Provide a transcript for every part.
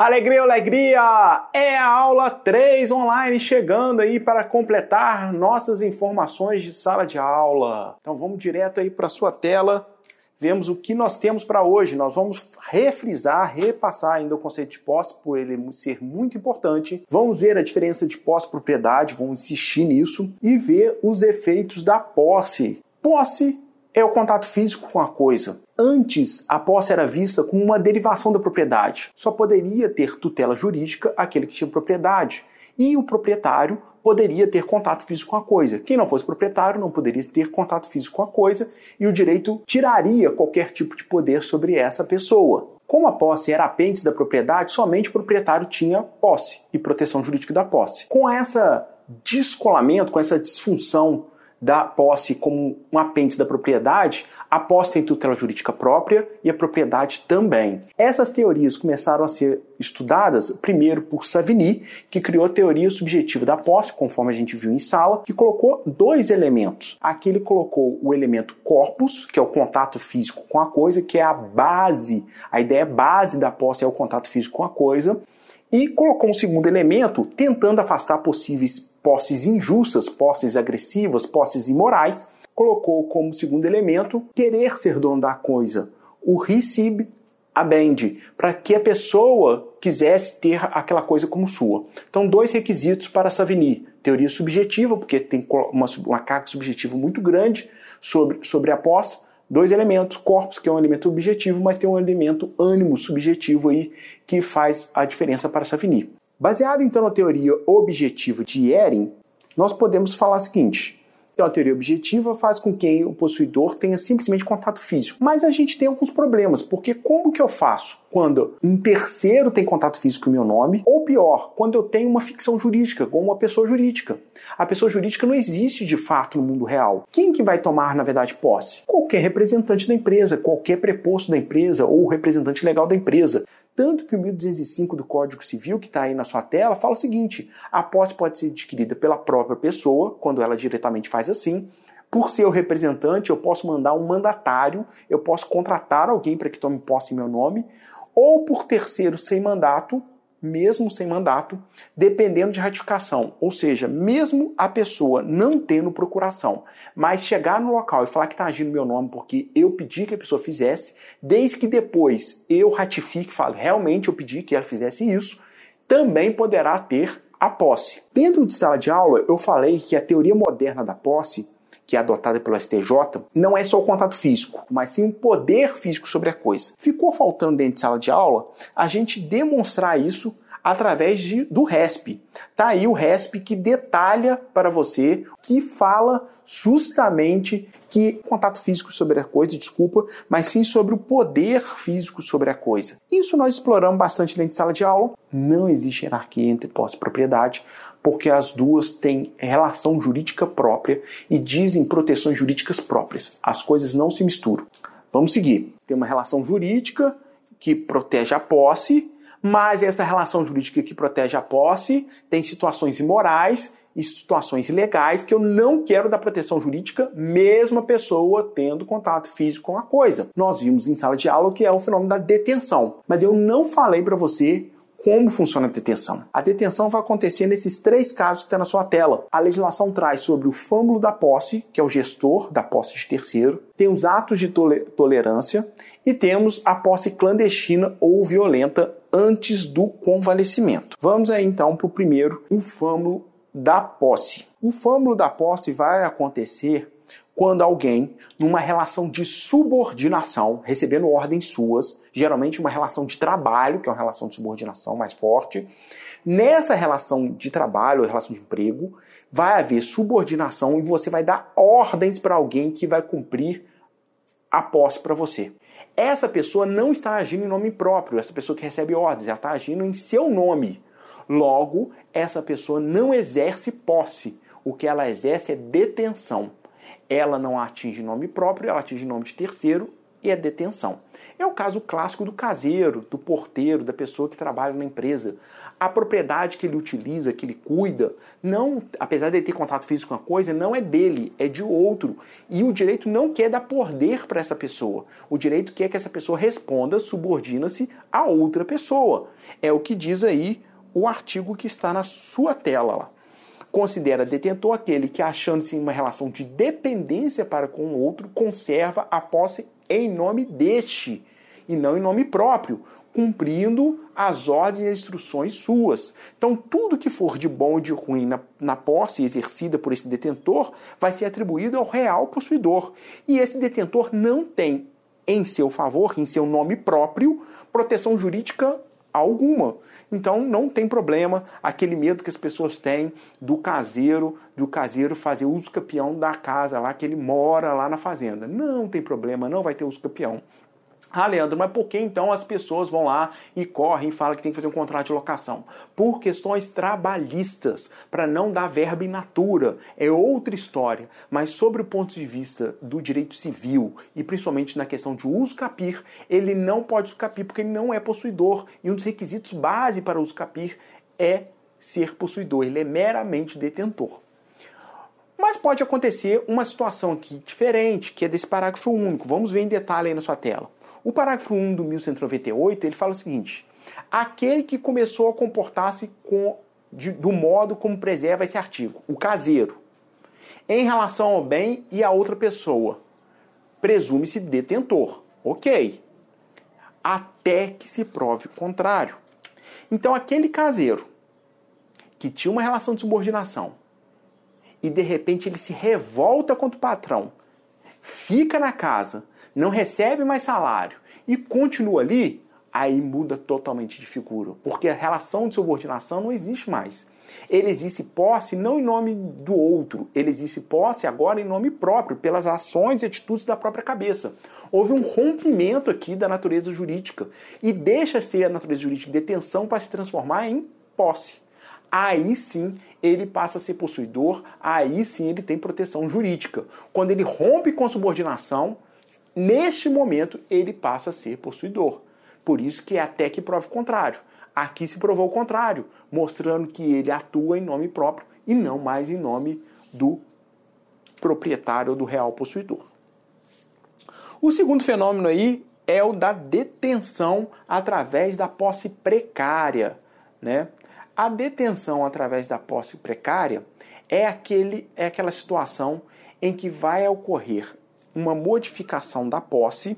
Alegria, alegria! É a aula 3 online chegando aí para completar nossas informações de sala de aula. Então vamos direto aí para sua tela. Vemos o que nós temos para hoje. Nós vamos refrisar, repassar ainda o conceito de posse, por ele ser muito importante. Vamos ver a diferença de posse-propriedade, vamos insistir nisso e ver os efeitos da posse. Posse é o contato físico com a coisa. Antes, a posse era vista como uma derivação da propriedade. Só poderia ter tutela jurídica aquele que tinha propriedade. E o proprietário poderia ter contato físico com a coisa. Quem não fosse proprietário não poderia ter contato físico com a coisa e o direito tiraria qualquer tipo de poder sobre essa pessoa. Como a posse era apêndice da propriedade, somente o proprietário tinha posse e proteção jurídica da posse. Com essa descolamento, com essa disfunção da posse como um apêndice da propriedade, a posse tem tutela jurídica própria e a propriedade também. Essas teorias começaram a ser estudadas primeiro por Savigny, que criou a teoria subjetiva da posse, conforme a gente viu em sala, que colocou dois elementos. Aqui ele colocou o elemento corpus, que é o contato físico com a coisa, que é a base, a ideia base da posse é o contato físico com a coisa, e colocou um segundo elemento tentando afastar possíveis posses injustas, posses agressivas, posses imorais, colocou como segundo elemento querer ser dono da coisa, o recib abende, para que a pessoa quisesse ter aquela coisa como sua. Então, dois requisitos para Savigny. Teoria subjetiva, porque tem uma, uma carga subjetiva muito grande sobre, sobre a posse. Dois elementos, corpus, que é um elemento objetivo, mas tem um elemento ânimo subjetivo aí que faz a diferença para Savigny. Baseado então na teoria objetiva de Ehring, nós podemos falar o seguinte: então, a teoria objetiva faz com que o possuidor tenha simplesmente contato físico. Mas a gente tem alguns problemas, porque como que eu faço quando um terceiro tem contato físico com o meu nome? Ou pior, quando eu tenho uma ficção jurídica, como uma pessoa jurídica. A pessoa jurídica não existe de fato no mundo real. Quem que vai tomar, na verdade, posse? Qualquer representante da empresa, qualquer preposto da empresa ou representante legal da empresa. Tanto que o 1205 do Código Civil, que está aí na sua tela, fala o seguinte: a posse pode ser adquirida pela própria pessoa, quando ela diretamente faz assim. Por ser o representante, eu posso mandar um mandatário, eu posso contratar alguém para que tome posse em meu nome, ou por terceiro sem mandato, mesmo sem mandato, dependendo de ratificação. Ou seja, mesmo a pessoa não tendo procuração, mas chegar no local e falar que está agindo meu nome porque eu pedi que a pessoa fizesse, desde que depois eu ratifique, falo realmente eu pedi que ela fizesse isso, também poderá ter a posse. Dentro de sala de aula, eu falei que a teoria moderna da posse que é adotada pelo STJ, não é só o contato físico, mas sim o poder físico sobre a coisa. Ficou faltando dentro de sala de aula a gente demonstrar isso através de, do RESP. Tá aí o RESP que detalha para você, que fala justamente que contato físico sobre a coisa, desculpa, mas sim sobre o poder físico sobre a coisa. Isso nós exploramos bastante dentro de sala de aula. Não existe hierarquia entre posse e propriedade, porque as duas têm relação jurídica própria e dizem proteções jurídicas próprias. As coisas não se misturam. Vamos seguir. Tem uma relação jurídica que protege a posse mas essa relação jurídica que protege a posse tem situações imorais e situações legais que eu não quero dar proteção jurídica, mesmo a pessoa tendo contato físico com a coisa. Nós vimos em sala de aula que é o fenômeno da detenção, mas eu não falei para você como funciona a detenção. A detenção vai acontecer nesses três casos que está na sua tela. A legislação traz sobre o fâmulo da posse, que é o gestor da posse de terceiro, tem os atos de tolerância e temos a posse clandestina ou violenta antes do convalescimento. Vamos aí então para o primeiro, o fâmulo da posse. O fâmulo da posse vai acontecer quando alguém, numa relação de subordinação, recebendo ordens suas, geralmente uma relação de trabalho, que é uma relação de subordinação mais forte, nessa relação de trabalho, ou relação de emprego, vai haver subordinação e você vai dar ordens para alguém que vai cumprir a posse para você essa pessoa não está agindo em nome próprio, essa pessoa que recebe ordens, ela está agindo em seu nome. Logo, essa pessoa não exerce posse. O que ela exerce é detenção. Ela não atinge nome próprio, ela atinge nome de terceiro, e a detenção. É o caso clássico do caseiro, do porteiro, da pessoa que trabalha na empresa. A propriedade que ele utiliza, que ele cuida, não, apesar de ele ter contato físico com a coisa, não é dele, é de outro. E o direito não quer dar poder para essa pessoa. O direito quer que essa pessoa responda, subordina-se a outra pessoa. É o que diz aí o artigo que está na sua tela lá considera detentor aquele que, achando-se em uma relação de dependência para com o outro, conserva a posse em nome deste e não em nome próprio, cumprindo as ordens e instruções suas. Então, tudo que for de bom e de ruim na, na posse exercida por esse detentor vai ser atribuído ao real possuidor. E esse detentor não tem em seu favor, em seu nome próprio, proteção jurídica alguma. Então não tem problema aquele medo que as pessoas têm do caseiro, do caseiro fazer uso campeão da casa lá que ele mora lá na fazenda. Não tem problema, não vai ter uso campeão. Ah, Leandro, mas por que então as pessoas vão lá e correm e falam que tem que fazer um contrato de locação? Por questões trabalhistas, para não dar verba in natura. É outra história. Mas sobre o ponto de vista do direito civil e principalmente na questão de uso capir, ele não pode uso capir porque ele não é possuidor. E um dos requisitos base para uso capir é ser possuidor. Ele é meramente detentor. Mas pode acontecer uma situação aqui diferente, que é desse parágrafo único. Vamos ver em detalhe aí na sua tela. O parágrafo 1 do 1198, ele fala o seguinte: aquele que começou a comportar-se do modo como preserva esse artigo, o caseiro, em relação ao bem e a outra pessoa, presume-se detentor. Ok. Até que se prove o contrário. Então, aquele caseiro que tinha uma relação de subordinação e de repente ele se revolta contra o patrão, fica na casa, não recebe mais salário e continua ali, aí muda totalmente de figura, porque a relação de subordinação não existe mais. Ele existe posse não em nome do outro, ele existe posse agora em nome próprio, pelas ações e atitudes da própria cabeça. Houve um rompimento aqui da natureza jurídica e deixa ser a natureza jurídica de detenção para se transformar em posse. Aí sim ele passa a ser possuidor, aí sim ele tem proteção jurídica. Quando ele rompe com subordinação, Neste momento, ele passa a ser possuidor. Por isso que é até que prove o contrário. Aqui se provou o contrário, mostrando que ele atua em nome próprio e não mais em nome do proprietário ou do real possuidor. O segundo fenômeno aí é o da detenção através da posse precária, né? A detenção através da posse precária é aquele é aquela situação em que vai ocorrer uma modificação da posse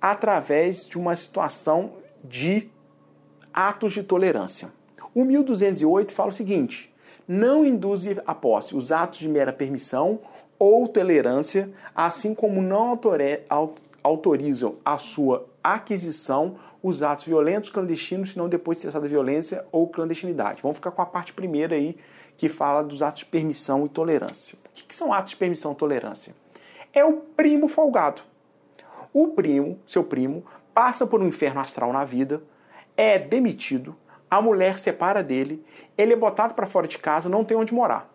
através de uma situação de atos de tolerância. O 1208 fala o seguinte: não induz a posse os atos de mera permissão ou tolerância, assim como não autorizam a sua aquisição os atos violentos clandestinos, senão depois de cessada a violência ou clandestinidade. Vamos ficar com a parte primeira aí, que fala dos atos de permissão e tolerância. O que são atos de permissão e tolerância? É o primo folgado. O primo, seu primo, passa por um inferno astral na vida, é demitido, a mulher separa dele, ele é botado para fora de casa, não tem onde morar.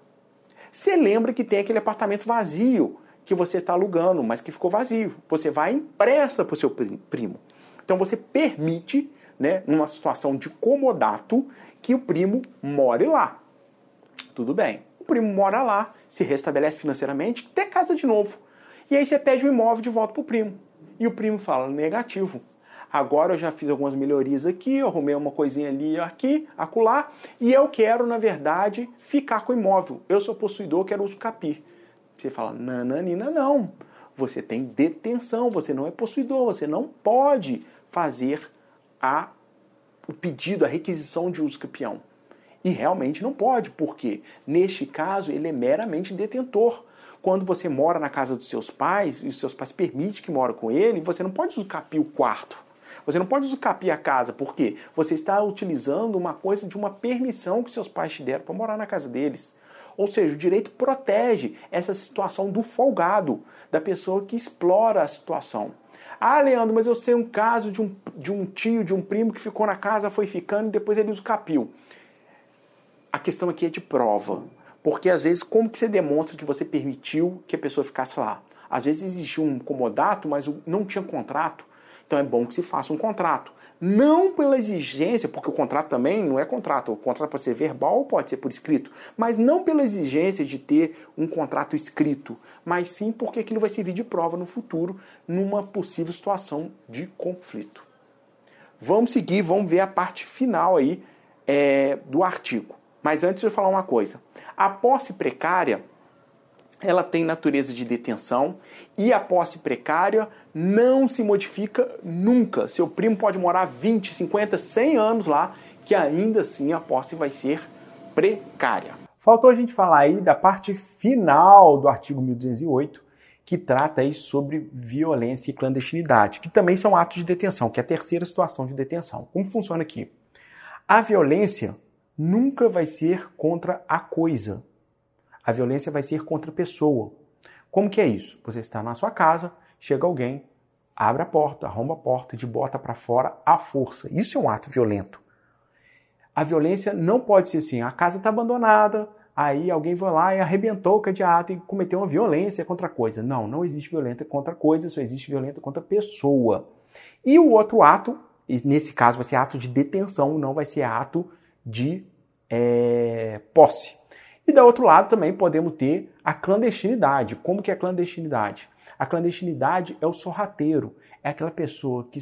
Você lembra que tem aquele apartamento vazio que você está alugando, mas que ficou vazio. Você vai e empresta para o seu primo. Então você permite, né, numa situação de comodato, que o primo more lá. Tudo bem. O primo mora lá, se restabelece financeiramente, até casa de novo. E aí você pede o imóvel de volta pro primo. E o primo fala, negativo. Agora eu já fiz algumas melhorias aqui, eu arrumei uma coisinha ali, aqui, acolá, e eu quero, na verdade, ficar com o imóvel. Eu sou possuidor, quero uso capir. Você fala, nananina, não. Você tem detenção, você não é possuidor, você não pode fazer a, o pedido, a requisição de uso capião. E realmente não pode, porque neste caso ele é meramente detentor. Quando você mora na casa dos seus pais e os seus pais permitem que mora com ele, você não pode usucapir o quarto. Você não pode usucapir a casa, porque você está utilizando uma coisa de uma permissão que seus pais te deram para morar na casa deles. Ou seja, o direito protege essa situação do folgado, da pessoa que explora a situação. Ah, Leandro, mas eu sei um caso de um, de um tio, de um primo que ficou na casa, foi ficando e depois ele usucapiu. A questão aqui é de prova. Porque às vezes, como que você demonstra que você permitiu que a pessoa ficasse lá? Às vezes existia um comodato, mas não tinha contrato. Então é bom que se faça um contrato. Não pela exigência, porque o contrato também não é contrato. O contrato pode ser verbal ou pode ser por escrito. Mas não pela exigência de ter um contrato escrito, mas sim porque aquilo vai servir de prova no futuro, numa possível situação de conflito. Vamos seguir, vamos ver a parte final aí é, do artigo. Mas antes de eu falar uma coisa. A posse precária ela tem natureza de detenção e a posse precária não se modifica nunca. Seu primo pode morar 20, 50, 100 anos lá, que ainda assim a posse vai ser precária. Faltou a gente falar aí da parte final do artigo 1208, que trata aí sobre violência e clandestinidade, que também são atos de detenção, que é a terceira situação de detenção. Como funciona aqui? A violência nunca vai ser contra a coisa, a violência vai ser contra a pessoa. Como que é isso? Você está na sua casa, chega alguém, abre a porta, arromba a porta, de bota para fora à força. Isso é um ato violento. A violência não pode ser assim, a casa está abandonada, aí alguém vai lá e arrebentou o cadeado e cometeu uma violência contra a coisa. Não, não existe violência contra a coisa, só existe violência contra a pessoa. E o outro ato, nesse caso vai ser ato de detenção, não vai ser ato de é, posse. E do outro lado também podemos ter a clandestinidade. Como que é a clandestinidade? A clandestinidade é o sorrateiro, é aquela pessoa que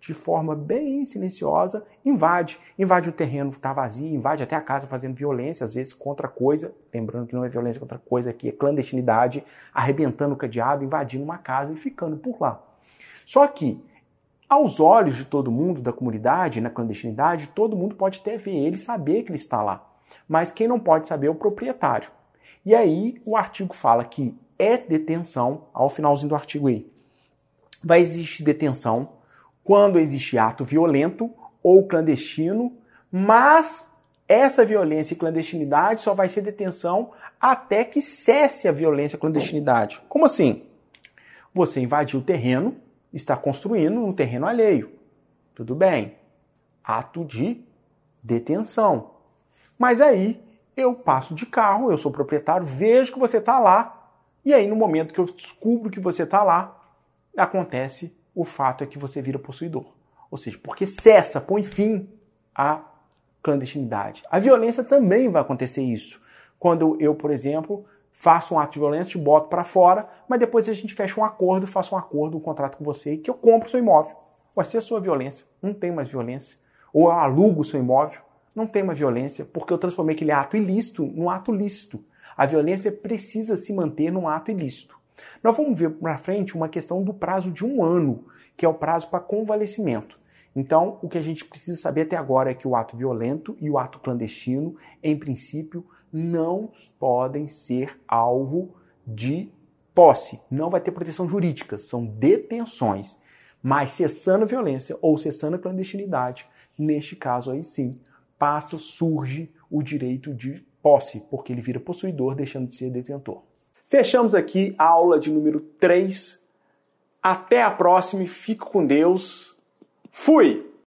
de forma bem silenciosa invade, invade o terreno que está vazio, invade até a casa fazendo violência, às vezes contra coisa, lembrando que não é violência contra coisa aqui, é clandestinidade, arrebentando o cadeado, invadindo uma casa e ficando por lá. Só que aos olhos de todo mundo da comunidade, na clandestinidade, todo mundo pode até ver ele, saber que ele está lá mas quem não pode saber é o proprietário. E aí o artigo fala que é detenção, ao finalzinho do artigo aí, vai existir detenção quando existe ato violento ou clandestino, mas essa violência e clandestinidade só vai ser detenção até que cesse a violência e clandestinidade. Como assim? Você invadiu o terreno, está construindo um terreno alheio. Tudo bem. Ato de detenção. Mas aí eu passo de carro, eu sou proprietário, vejo que você está lá, e aí no momento que eu descubro que você está lá, acontece o fato é que você vira possuidor. Ou seja, porque cessa, põe fim à clandestinidade. A violência também vai acontecer isso. Quando eu, por exemplo, faço um ato de violência, te boto para fora, mas depois a gente fecha um acordo, faço um acordo, um contrato com você, que eu compro seu imóvel. Vai ser a sua violência, não tem mais violência. Ou eu alugo seu imóvel, não tem uma violência, porque eu transformei aquele ato ilícito num ato lícito. A violência precisa se manter num ato ilícito. Nós vamos ver para frente uma questão do prazo de um ano, que é o prazo para convalescimento. Então, o que a gente precisa saber até agora é que o ato violento e o ato clandestino, em princípio, não podem ser alvo de posse. Não vai ter proteção jurídica, são detenções. Mas cessando a violência ou cessando a clandestinidade, neste caso aí sim, passa, surge o direito de posse, porque ele vira possuidor, deixando de ser detentor. Fechamos aqui a aula de número 3. Até a próxima, fico com Deus. Fui!